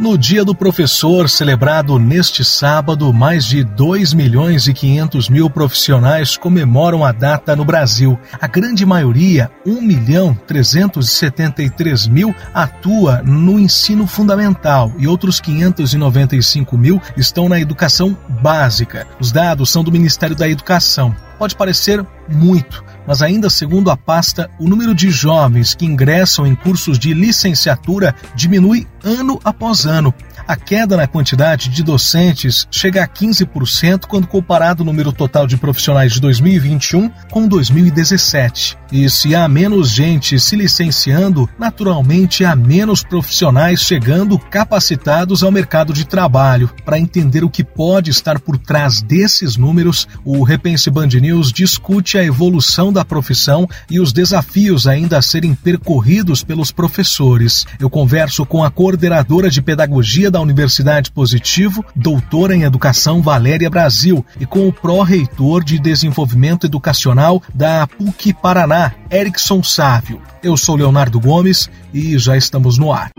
No Dia do Professor, celebrado neste sábado, mais de 2 milhões e 500 mil profissionais comemoram a data no Brasil. A grande maioria, 1 milhão 373 mil, atua no ensino fundamental e outros 595 mil estão na educação básica. Os dados são do Ministério da Educação. Pode parecer muito, mas ainda segundo a pasta, o número de jovens que ingressam em cursos de licenciatura diminui ano após ano. A queda na quantidade de docentes chega a 15% quando comparado o número total de profissionais de 2021 com 2017. E se há menos gente se licenciando, naturalmente há menos profissionais chegando capacitados ao mercado de trabalho. Para entender o que pode estar por trás desses números, o Repense Band News discute a evolução da profissão e os desafios ainda a serem percorridos pelos professores. Eu converso com a coordenadora de pedagogia da Universidade Positivo, doutora em Educação Valéria Brasil, e com o pró-reitor de Desenvolvimento Educacional da PUC Paraná, Erickson Sávio. Eu sou Leonardo Gomes e já estamos no ar.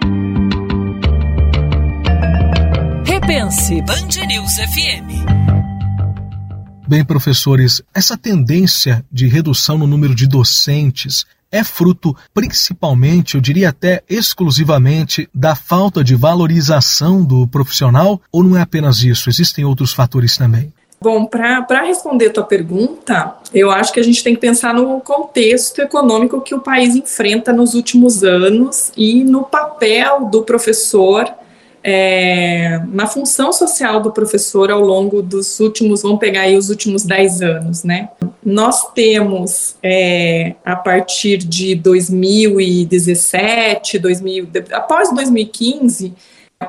Repense Band News FM. Bem, professores, essa tendência de redução no número de docentes é fruto principalmente, eu diria até exclusivamente, da falta de valorização do profissional ou não é apenas isso? Existem outros fatores também? Bom, para responder a tua pergunta, eu acho que a gente tem que pensar no contexto econômico que o país enfrenta nos últimos anos e no papel do professor é, na função social do professor ao longo dos últimos, vamos pegar aí os últimos 10 anos, né? Nós temos, é, a partir de 2017, 2000, após 2015,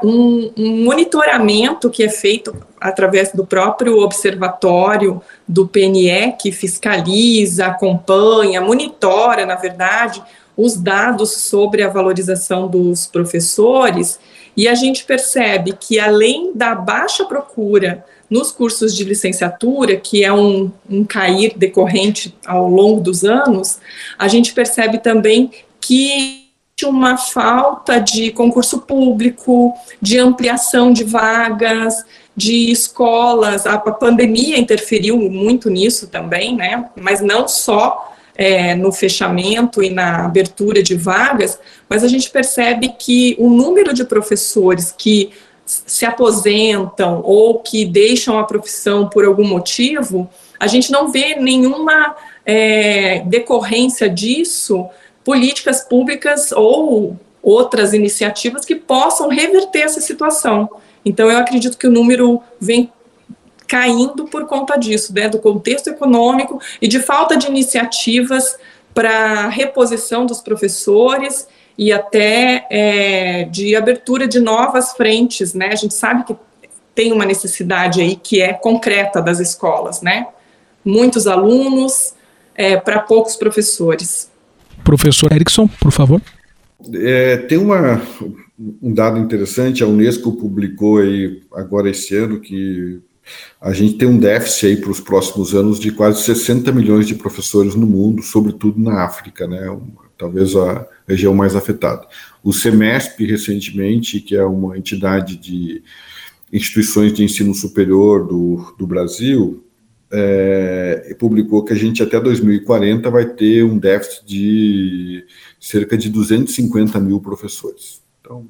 um, um, monitoramento que é feito através do próprio observatório do PNE, que fiscaliza, acompanha, monitora, na verdade, os dados sobre a valorização dos professores e a gente percebe que, além da baixa procura nos cursos de licenciatura, que é um, um cair decorrente ao longo dos anos, a gente percebe também que uma falta de concurso público, de ampliação de vagas, de escolas. A pandemia interferiu muito nisso também, né? Mas não só é, no fechamento e na abertura de vagas, mas a gente percebe que o número de professores que se aposentam ou que deixam a profissão por algum motivo, a gente não vê nenhuma é, decorrência disso, políticas públicas ou outras iniciativas que possam reverter essa situação. Então, eu acredito que o número vem caindo por conta disso, né, do contexto econômico e de falta de iniciativas para reposição dos professores e até é, de abertura de novas frentes, né? A gente sabe que tem uma necessidade aí que é concreta das escolas, né? Muitos alunos é, para poucos professores. Professor Erickson, por favor. É, tem uma, um dado interessante, a Unesco publicou aí agora esse ano que a gente tem um déficit aí para os próximos anos de quase 60 milhões de professores no mundo, sobretudo na África, né? Talvez a região mais afetada. O SEMESP, recentemente, que é uma entidade de instituições de ensino superior do, do Brasil, é, publicou que a gente até 2040 vai ter um déficit de cerca de 250 mil professores. Então,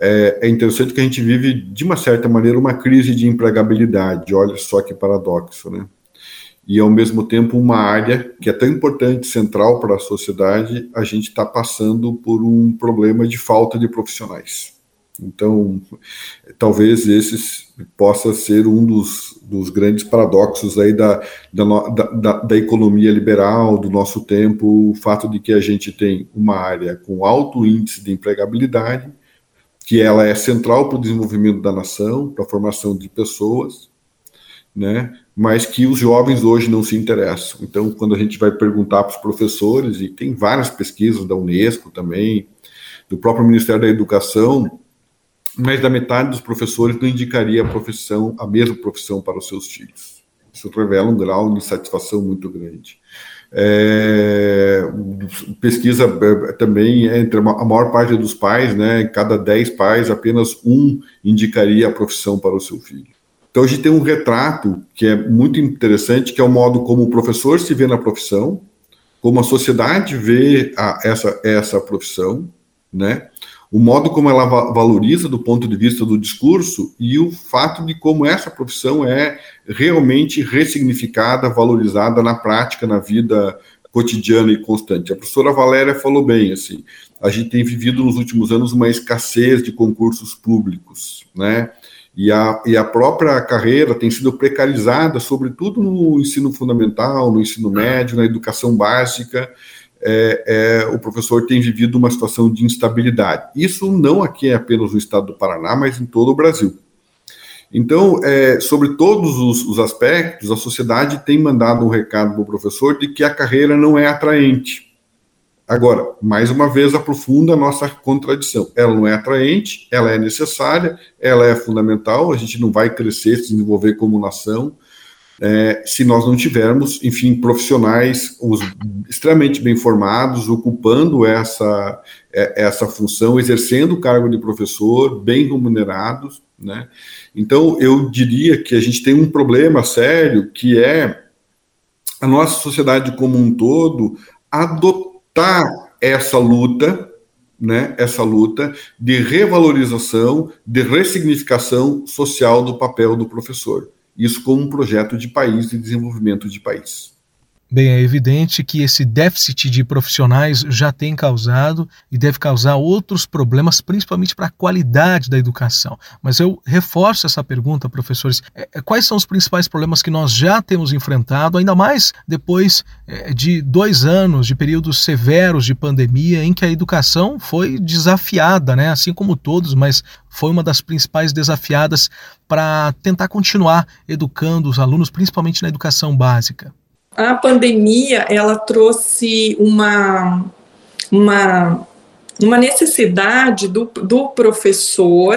é, é, interessante que a gente vive, de uma certa maneira, uma crise de empregabilidade. Olha só que paradoxo, né? E, ao mesmo tempo, uma área que é tão importante, central para a sociedade, a gente está passando por um problema de falta de profissionais. Então, talvez esse possa ser um dos, dos grandes paradoxos aí da, da, da, da, economia liberal, do nosso tempo, o fato de que a gente tem uma área com alto índice de empregabilidade, que ela é central para o desenvolvimento da nação, para a formação de pessoas, né? mas que os jovens hoje não se interessam. Então, quando a gente vai perguntar para os professores, e tem várias pesquisas da Unesco também, do próprio Ministério da Educação, mais da metade dos professores não indicaria a profissão, a mesma profissão para os seus filhos. Isso revela um grau de insatisfação muito grande. É, pesquisa é, também entre a maior parte dos pais, né, cada 10 pais, apenas um indicaria a profissão para o seu filho. Então a gente tem um retrato que é muito interessante, que é o modo como o professor se vê na profissão, como a sociedade vê a, essa, essa profissão, né? O modo como ela valoriza do ponto de vista do discurso e o fato de como essa profissão é realmente ressignificada, valorizada na prática, na vida cotidiana e constante. A professora Valéria falou bem, assim, a gente tem vivido nos últimos anos uma escassez de concursos públicos, né? E a, e a própria carreira tem sido precarizada, sobretudo no ensino fundamental, no ensino médio, na educação básica, é, é, o professor tem vivido uma situação de instabilidade. Isso não aqui é apenas no estado do Paraná, mas em todo o Brasil. Então, é, sobre todos os, os, aspectos, a sociedade tem mandado um recado para o professor de que a carreira não é atraente. Agora, mais uma vez, aprofunda a nossa contradição. Ela não é atraente, ela é necessária, ela é fundamental, a gente não vai crescer, se desenvolver como nação, é, se nós não tivermos, enfim, profissionais os, extremamente bem formados, ocupando essa, é, essa função, exercendo o cargo de professor, bem remunerados, né? Então, eu diria que a gente tem um problema sério, que é a nossa sociedade como um todo adotar essa luta, né, essa luta de revalorização, de ressignificação social do papel do professor isso como um projeto de país, de desenvolvimento de país. Bem, é evidente que esse déficit de profissionais já tem causado e deve causar outros problemas, principalmente para a qualidade da educação. Mas eu reforço essa pergunta, professores: é, é, quais são os principais problemas que nós já temos enfrentado, ainda mais depois é, de dois anos de períodos severos de pandemia, em que a educação foi desafiada, né? assim como todos, mas foi uma das principais desafiadas para tentar continuar educando os alunos, principalmente na educação básica? A pandemia ela trouxe uma, uma, uma necessidade do, do professor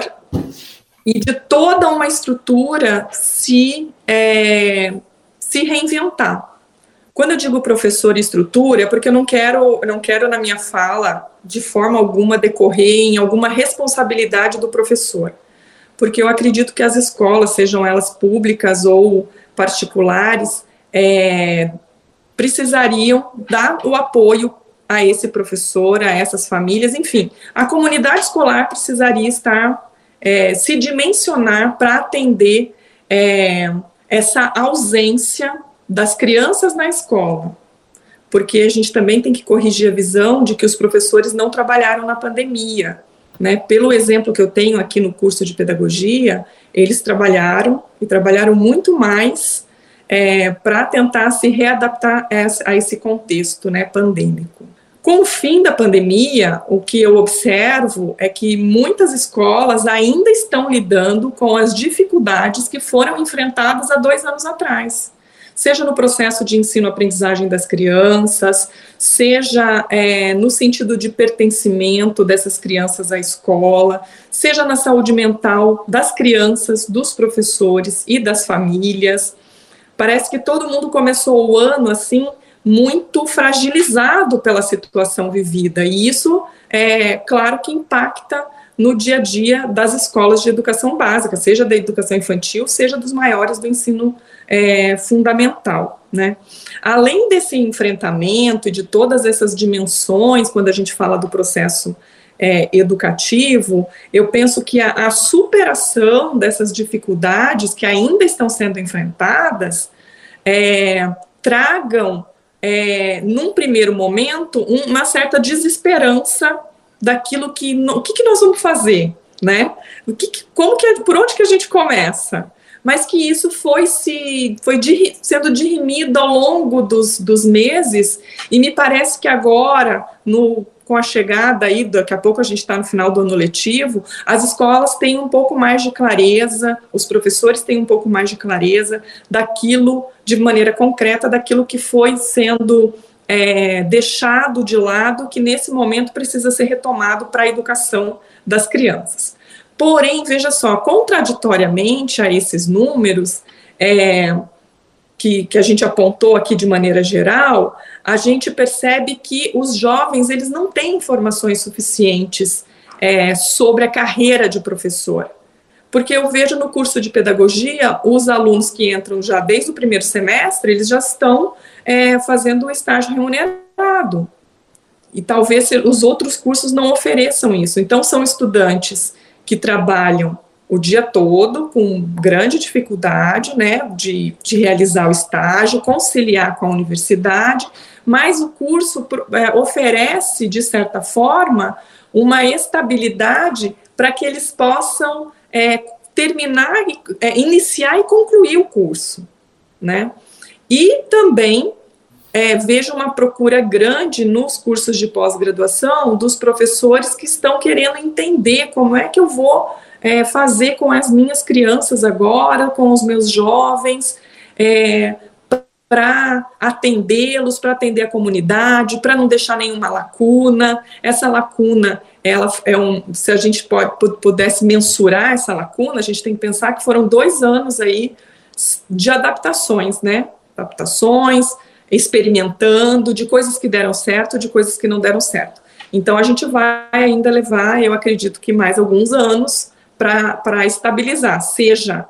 e de toda uma estrutura se, é, se reinventar. Quando eu digo professor e estrutura, é porque eu não quero, eu não quero na minha fala de forma alguma decorrer em alguma responsabilidade do professor porque eu acredito que as escolas, sejam elas públicas ou particulares, é, precisariam dar o apoio a esse professor, a essas famílias, enfim, a comunidade escolar precisaria estar, é, se dimensionar para atender é, essa ausência das crianças na escola. Porque a gente também tem que corrigir a visão de que os professores não trabalharam na pandemia. Né? Pelo exemplo que eu tenho aqui no curso de pedagogia, eles trabalharam e trabalharam muito mais é, para tentar se readaptar a esse contexto né, pandêmico. Com o fim da pandemia, o que eu observo é que muitas escolas ainda estão lidando com as dificuldades que foram enfrentadas há dois anos atrás seja no processo de ensino-aprendizagem das crianças, seja é, no sentido de pertencimento dessas crianças à escola, seja na saúde mental das crianças, dos professores e das famílias. Parece que todo mundo começou o ano assim muito fragilizado pela situação vivida, e isso é claro que impacta no dia a dia das escolas de educação básica, seja da educação infantil, seja dos maiores do ensino é, fundamental. Né? Além desse enfrentamento e de todas essas dimensões, quando a gente fala do processo é, educativo, eu penso que a, a, superação dessas dificuldades que ainda estão sendo enfrentadas é, tragam, é, num primeiro momento, uma certa desesperança daquilo que o que, que nós vamos fazer, né? O que, como que por onde que a gente começa? Mas que isso foi se foi de, sendo dirimido ao longo dos, dos meses e me parece que agora no com a chegada aí, daqui a pouco a gente está no final do ano letivo, as escolas têm um pouco mais de clareza, os professores têm um pouco mais de clareza daquilo, de maneira concreta, daquilo que foi sendo é, deixado de lado que nesse momento precisa ser retomado para a educação das crianças. Porém, veja só, contraditoriamente a esses números, é, que, que a gente apontou aqui de maneira geral, a gente percebe que os jovens eles não têm informações suficientes é, sobre a carreira de professor. Porque eu vejo no curso de pedagogia, os alunos que entram já desde o primeiro semestre, eles já estão é, fazendo o estágio remunerado. E talvez os outros cursos não ofereçam isso. Então, são estudantes que trabalham o dia todo, com grande dificuldade, né, de, de realizar o estágio, conciliar com a universidade, mas o curso é, oferece, de certa forma, uma estabilidade para que eles possam é, terminar, é, iniciar e concluir o curso, né? E também é, vejo uma procura grande nos cursos de pós-graduação dos professores que estão querendo entender como é que eu vou é, fazer com as minhas crianças agora, com os meus jovens, é, para atendê-los, para atender a comunidade, para não deixar nenhuma lacuna. Essa lacuna, ela é um, se a gente pode, pudesse mensurar essa lacuna, a gente tem que pensar que foram dois anos aí de adaptações, né? Adaptações, experimentando, de coisas que deram certo, de coisas que não deram certo. Então, a gente vai ainda levar, eu acredito que mais alguns anos para estabilizar, seja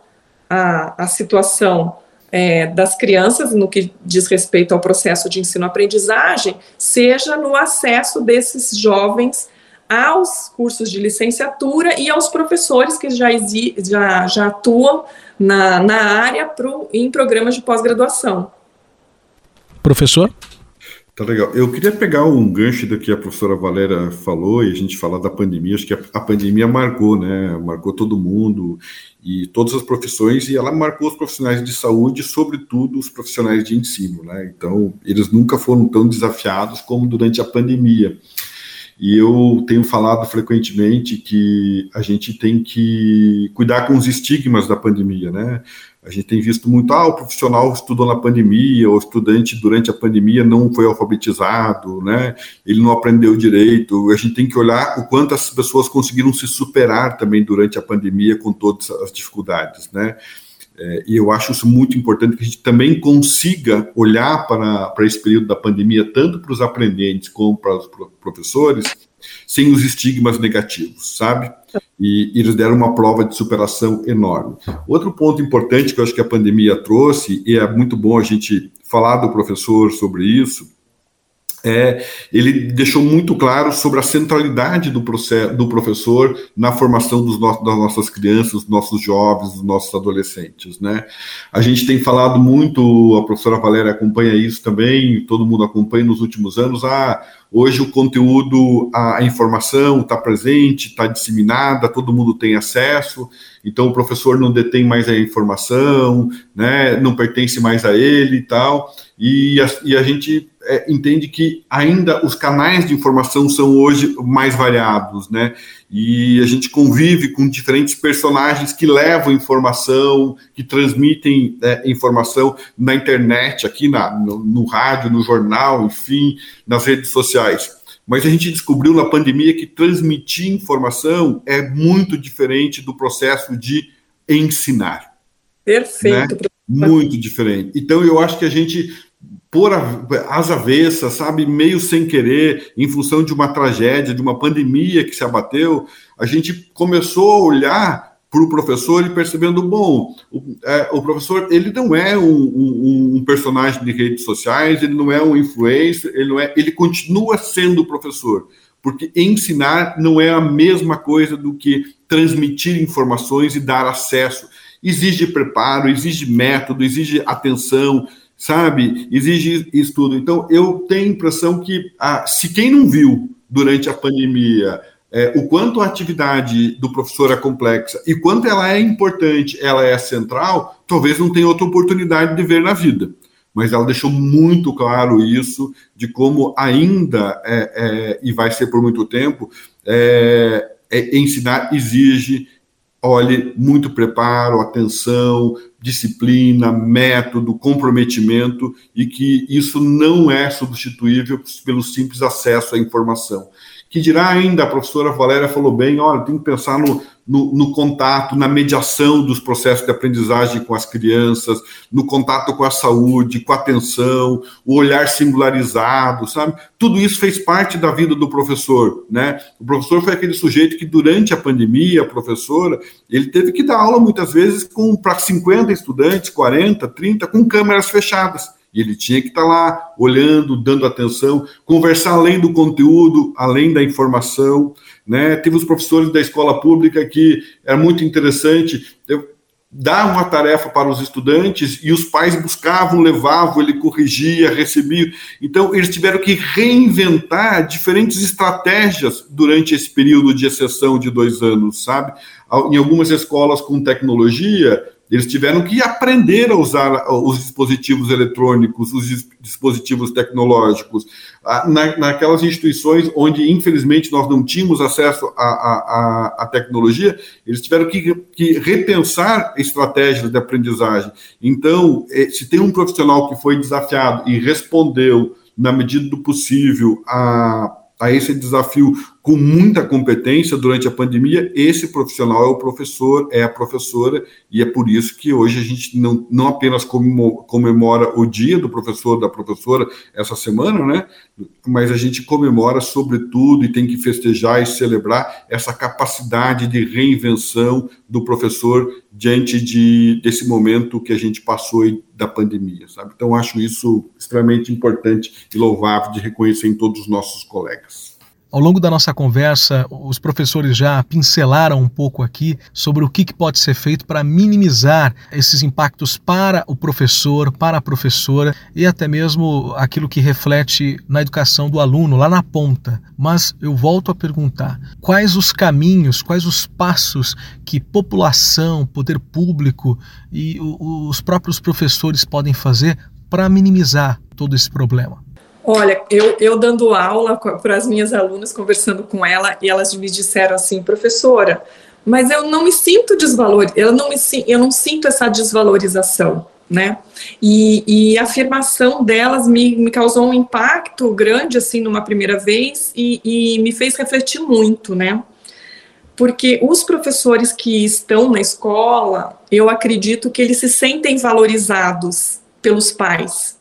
a, a situação é, das crianças no que diz respeito ao processo de ensino-aprendizagem, seja no acesso desses jovens aos cursos de licenciatura e aos professores que já, já, já atuam na, na área pro, em programas de pós-graduação. Professor? Tá legal. Eu queria pegar um gancho do que a professora Valéria falou e a gente falar da pandemia. Acho que a, pandemia marcou, né? Marcou todo mundo e todas as profissões e ela marcou os profissionais de saúde, sobretudo os profissionais de ensino, né? Então, eles nunca foram tão desafiados como durante a pandemia. E eu tenho falado frequentemente que a gente tem que cuidar com os estigmas da pandemia, né? A gente tem visto muito, ah, o profissional estudou na pandemia, o estudante durante a pandemia não foi alfabetizado, né? Ele não aprendeu direito. A gente tem que olhar o quanto as pessoas conseguiram se superar também durante a pandemia com todas as dificuldades, né? É, e eu acho isso muito importante que a gente também consiga olhar para, para esse período da pandemia, tanto para os aprendentes como para os professores, sem os estigmas negativos, sabe? E, eles deram uma prova de superação enorme. Outro ponto importante que eu acho que a pandemia trouxe, e é muito bom a gente falar do professor sobre isso, é, ele deixou muito claro sobre a centralidade do, processo, do professor na formação dos no, das nossas crianças, dos nossos jovens, dos nossos adolescentes. Né? A gente tem falado muito, a professora Valéria acompanha isso também, todo mundo acompanha nos últimos anos, ah, hoje o conteúdo, a, informação está presente, está disseminada, todo mundo tem acesso, então o professor não detém mais a informação, né, não pertence mais a ele e tal, e a, e a gente é, entende que ainda os canais de informação são hoje mais variados, né? E a gente convive com diferentes personagens que levam informação, que transmitem é, informação na internet, aqui na, no, no rádio, no jornal, enfim, nas redes sociais. Mas a gente descobriu na pandemia que transmitir informação é muito diferente do processo de ensinar. Perfeito. Né? Muito diferente. Então, eu acho que a gente por as avessas, sabe, meio sem querer, em função de uma tragédia, de uma pandemia que se abateu, a gente começou a olhar para o professor e percebendo, bom, o, é, o professor ele não é um, um, um, personagem de redes sociais, ele não é um influencer, ele não é, ele continua sendo professor, porque ensinar não é a mesma coisa do que transmitir informações e dar acesso. Exige preparo, exige método, exige atenção, sabe? Exige estudo. Então, eu tenho a impressão que, ah, se quem não viu durante a pandemia é, o quanto a atividade do professor é complexa e quanto ela é importante, ela é central, talvez não tenha outra oportunidade de ver na vida. Mas ela deixou muito claro isso, de como ainda, é, é, e vai ser por muito tempo, é, é, ensinar exige olhe, muito preparo, atenção, disciplina, método, comprometimento e que isso não é substituível pelo simples acesso à informação. Que dirá ainda, a professora Valéria falou bem, olha, tem que pensar no, no, no, contato, na mediação dos processos de aprendizagem com as crianças, no contato com a saúde, com a atenção, o olhar singularizado, sabe? Tudo isso fez parte da vida do professor, né? O professor foi aquele sujeito que durante a pandemia, a professora, ele teve que dar aula muitas vezes com para 50 estudantes, 40, 30, com câmeras fechadas. E ele tinha que estar lá olhando, dando atenção, conversar além do conteúdo, além da informação. Né? Teve os professores da escola pública que é muito interessante. dar uma tarefa para os estudantes e os pais buscavam, levavam, ele corrigia, recebia. Então, eles tiveram que reinventar diferentes estratégias durante esse período de exceção de dois anos, sabe? Em algumas escolas com tecnologia, eles tiveram que aprender a usar os dispositivos eletrônicos, os dispositivos tecnológicos. Ah, na, naquelas instituições onde, infelizmente, nós não tínhamos acesso à tecnologia, eles tiveram que, que, repensar estratégias de aprendizagem. Então, eh, se tem um profissional que foi desafiado e respondeu, na medida do possível, a a esse desafio com muita competência durante a pandemia, esse profissional é o professor, é a professora, e é por isso que hoje a gente não, não apenas comemora o dia do professor, da professora, essa semana, né? Mas a gente comemora, sobretudo, e tem que festejar e celebrar essa capacidade de reinvenção do professor diante de, desse momento que a gente passou da pandemia, sabe? Então, acho isso extremamente importante e louvável de reconhecer em todos os nossos colegas. Ao longo da nossa conversa, os professores já pincelaram um pouco aqui sobre o que, pode ser feito para minimizar esses impactos para o professor, para a professora e até mesmo aquilo que reflete na educação do aluno lá na ponta. Mas eu volto a perguntar: quais os caminhos, quais os passos que população, poder público e os próprios professores podem fazer para minimizar todo esse problema? Olha, eu, eu dando aula para as minhas alunas, conversando com ela, e elas me disseram assim, professora, mas eu não me sinto desvalorizada, eu não, me, eu não sinto essa desvalorização, né? E, e a afirmação delas me, me causou um impacto grande, assim, numa primeira vez, e, e me fez refletir muito, né? Porque os professores que estão na escola, eu acredito que eles se sentem valorizados pelos pais,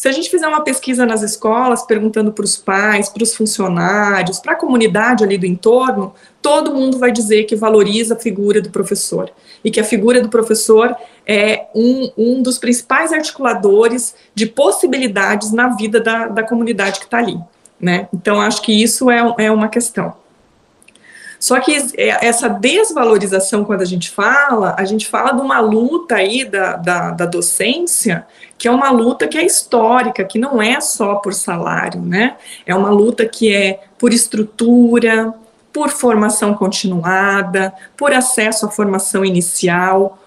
se a gente fizer uma pesquisa nas escolas, perguntando para os pais, para os funcionários, para a comunidade ali do entorno, todo mundo vai dizer que valoriza a figura do professor e que a figura do professor é um, um dos principais articuladores de possibilidades na vida da, da comunidade que está ali. Né? Então, acho que isso é, é uma questão. Só que é, essa desvalorização, quando a gente fala, a gente fala de uma luta aí da, da, da docência, que é uma luta que é histórica, que não é só por salário, né? É uma luta que é por estrutura, por formação continuada, por acesso à formação inicial,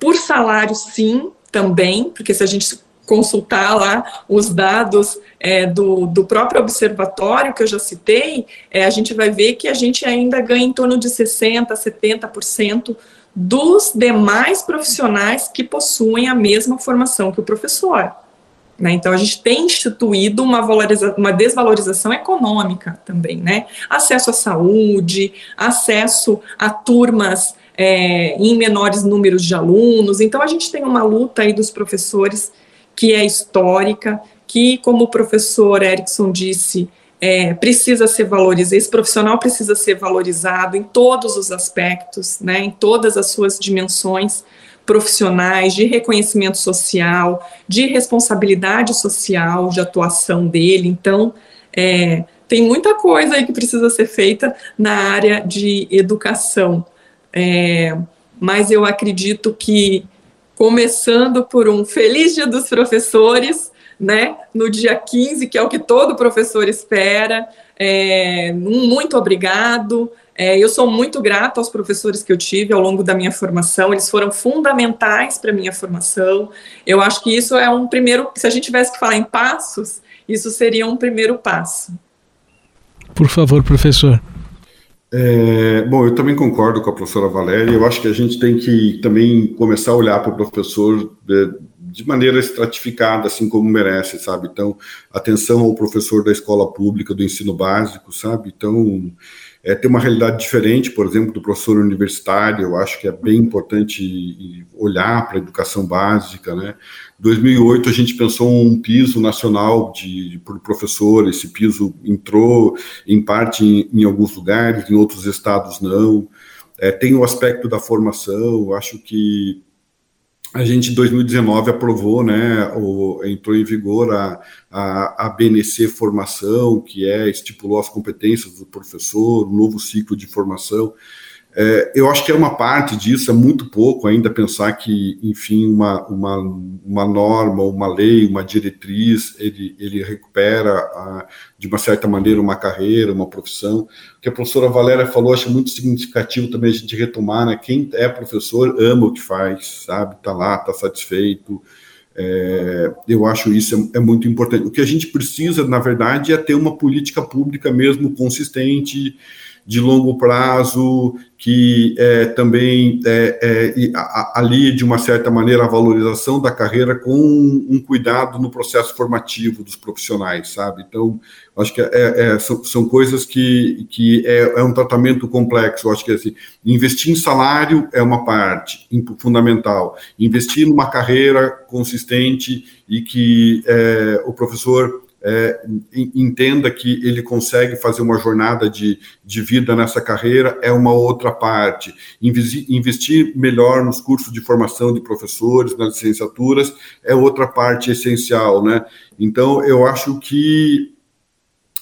por salário, sim, também, porque se a gente consultar lá os dados é, do, do próprio observatório que eu já citei, é, a gente vai ver que a gente ainda ganha em torno de 60%, 70% dos demais profissionais que possuem a mesma formação que o professor. Né? Então, a gente tem instituído uma, uma desvalorização econômica também, né? Acesso à saúde, acesso a turmas é, em menores números de alunos. Então, a gente tem uma luta aí dos professores que é histórica, que, como o professor Erickson disse, é, precisa ser valorizado, esse profissional precisa ser valorizado em todos os aspectos, né, em todas as suas dimensões profissionais, de reconhecimento social, de responsabilidade social, de atuação dele. Então, é, tem muita coisa aí que precisa ser feita na área de educação. É, mas eu acredito que começando por um feliz dia dos professores, né, no dia 15, que é o que todo professor espera. É, muito obrigado. É, eu sou muito grata aos professores que eu tive ao longo da minha formação, eles foram fundamentais para a minha formação. Eu acho que isso é um primeiro, se a gente tivesse que falar em passos, isso seria um primeiro passo. Por favor, professor. É, bom, eu também concordo com a professora Valéria. Eu acho que a gente tem que também começar a olhar para o professor de, maneira estratificada, assim como merece, sabe? Então, atenção ao professor da escola pública do ensino básico, sabe? Então, é, tem uma realidade diferente, por exemplo, do professor universitário, eu acho que é bem importante olhar para a educação básica, né? 2008 a gente pensou um piso nacional de para o professor, esse piso entrou em parte em, em, alguns lugares, em outros estados não. É, tem o aspecto da formação, acho que a gente em 2019 aprovou, né, entrou em vigor a, a, a BNC Formação, que é estipulou as competências do professor, um novo ciclo de formação. É, eu acho que é uma parte disso, é muito pouco ainda pensar que, enfim, uma, uma, uma norma, uma lei, uma diretriz, ele, ele recupera, a, de uma certa maneira, uma carreira, uma profissão. O que a professora Valéria falou, acho muito significativo também a gente retomar, né? Quem é professor ama o que faz, sabe? Está lá, está satisfeito. É, eu acho isso é, é muito importante. O que a gente precisa, na verdade, é ter uma política pública mesmo consistente, de longo prazo, que é, também é, é, ali, de uma certa maneira, a valorização da carreira com um, cuidado no processo formativo dos profissionais, sabe? Então, acho que é, é, são, são, coisas que, que é, é, um tratamento complexo. Acho que assim, investir em salário é uma parte fundamental, investir numa carreira consistente e que o professor é, entenda que ele consegue fazer uma jornada de, de vida nessa carreira é uma outra parte. Investir, investir melhor nos cursos de formação de professores, nas licenciaturas, é outra parte essencial, né? Então, eu acho que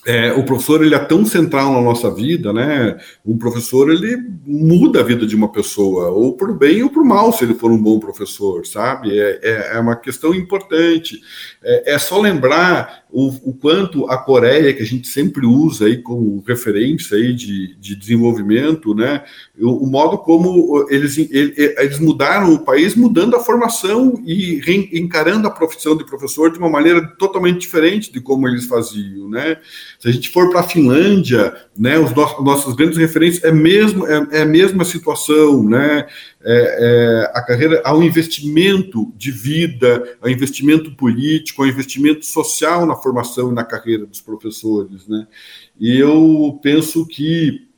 é, o professor ele é tão central na nossa vida, né? Um professor ele muda a vida de uma pessoa, ou o bem ou o mal, se ele for um bom professor, sabe? É, é, é uma questão importante. É, é só lembrar o, o, quanto a Coreia, que a gente sempre usa aí como referência aí de, de desenvolvimento, né? O, o modo como eles, eles mudaram o país, mudando a formação e encarando a profissão de professor de uma maneira totalmente diferente de como eles faziam, né? Se a gente for para a Finlândia, né, os nossos, nossas grandes referências é mesmo é, é a mesma situação, né? É, é, a carreira ao investimento de vida, ao investimento político, ao investimento social na formação e na carreira dos professores, né? E eu penso que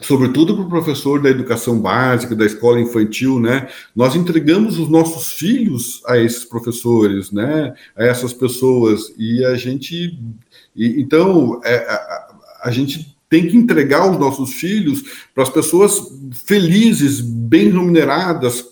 sobretudo para o professor da educação básica, da escola infantil, né? Nós entregamos os nossos filhos a esses professores, né? A essas pessoas e a gente e, então, é, a, a gente tem que entregar os nossos filhos para as pessoas felizes, bem remuneradas,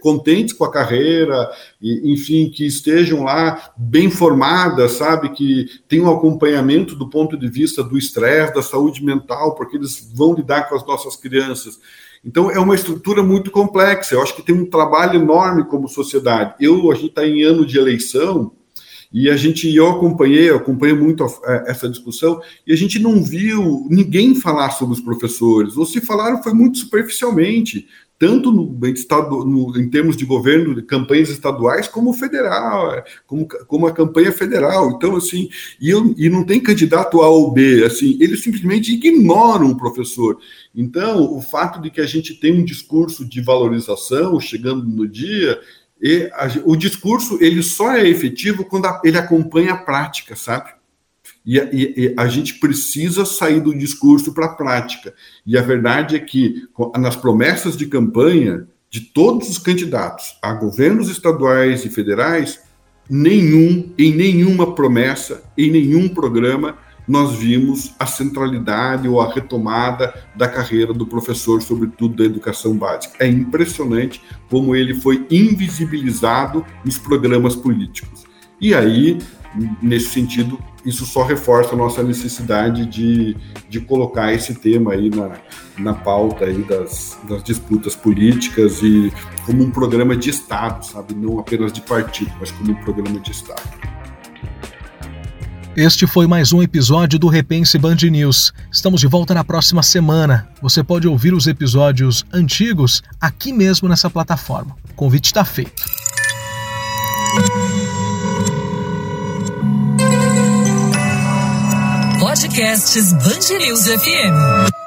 contentes com a carreira, e, enfim, que estejam lá bem formadas, sabe, que tenham acompanhamento do ponto de vista do estresse, da saúde mental, porque eles vão lidar com as nossas crianças. Então é uma estrutura muito complexa. Eu acho que tem um trabalho enorme como sociedade. Eu a gente está em ano de eleição e a gente, eu acompanhei, eu acompanhei muito é, essa discussão, e a gente não viu ninguém falar sobre os professores, ou se falaram foi muito superficialmente, tanto no, estado, no, em termos de governo, de campanhas estaduais, como federal, é, como, como a campanha federal. Então, assim, e, eu, e não tem candidato A ou B, assim, eles simplesmente ignoram o professor. Então, o fato de que a gente tem um discurso de valorização chegando no dia, e a, o discurso ele só é efetivo quando a, ele acompanha a prática, sabe? E, e, e, a gente precisa sair do discurso para a prática. E a verdade é que, nas promessas de campanha de todos os candidatos a governos estaduais e federais, nenhum, em nenhuma promessa, em nenhum programa, nós vimos a centralidade ou a retomada da carreira do professor, sobretudo da educação básica. É impressionante como ele foi invisibilizado nos programas políticos. E aí, nesse sentido, isso só reforça a nossa necessidade de, de colocar esse tema aí na, na pauta aí das, das disputas políticas e como um programa de Estado, sabe? Não apenas de partido, mas como um programa de Estado. Este foi mais um episódio do Repense Band News. Estamos de volta na próxima semana. Você pode ouvir os episódios antigos aqui mesmo nessa plataforma. O convite está feito. Podcasts News FM.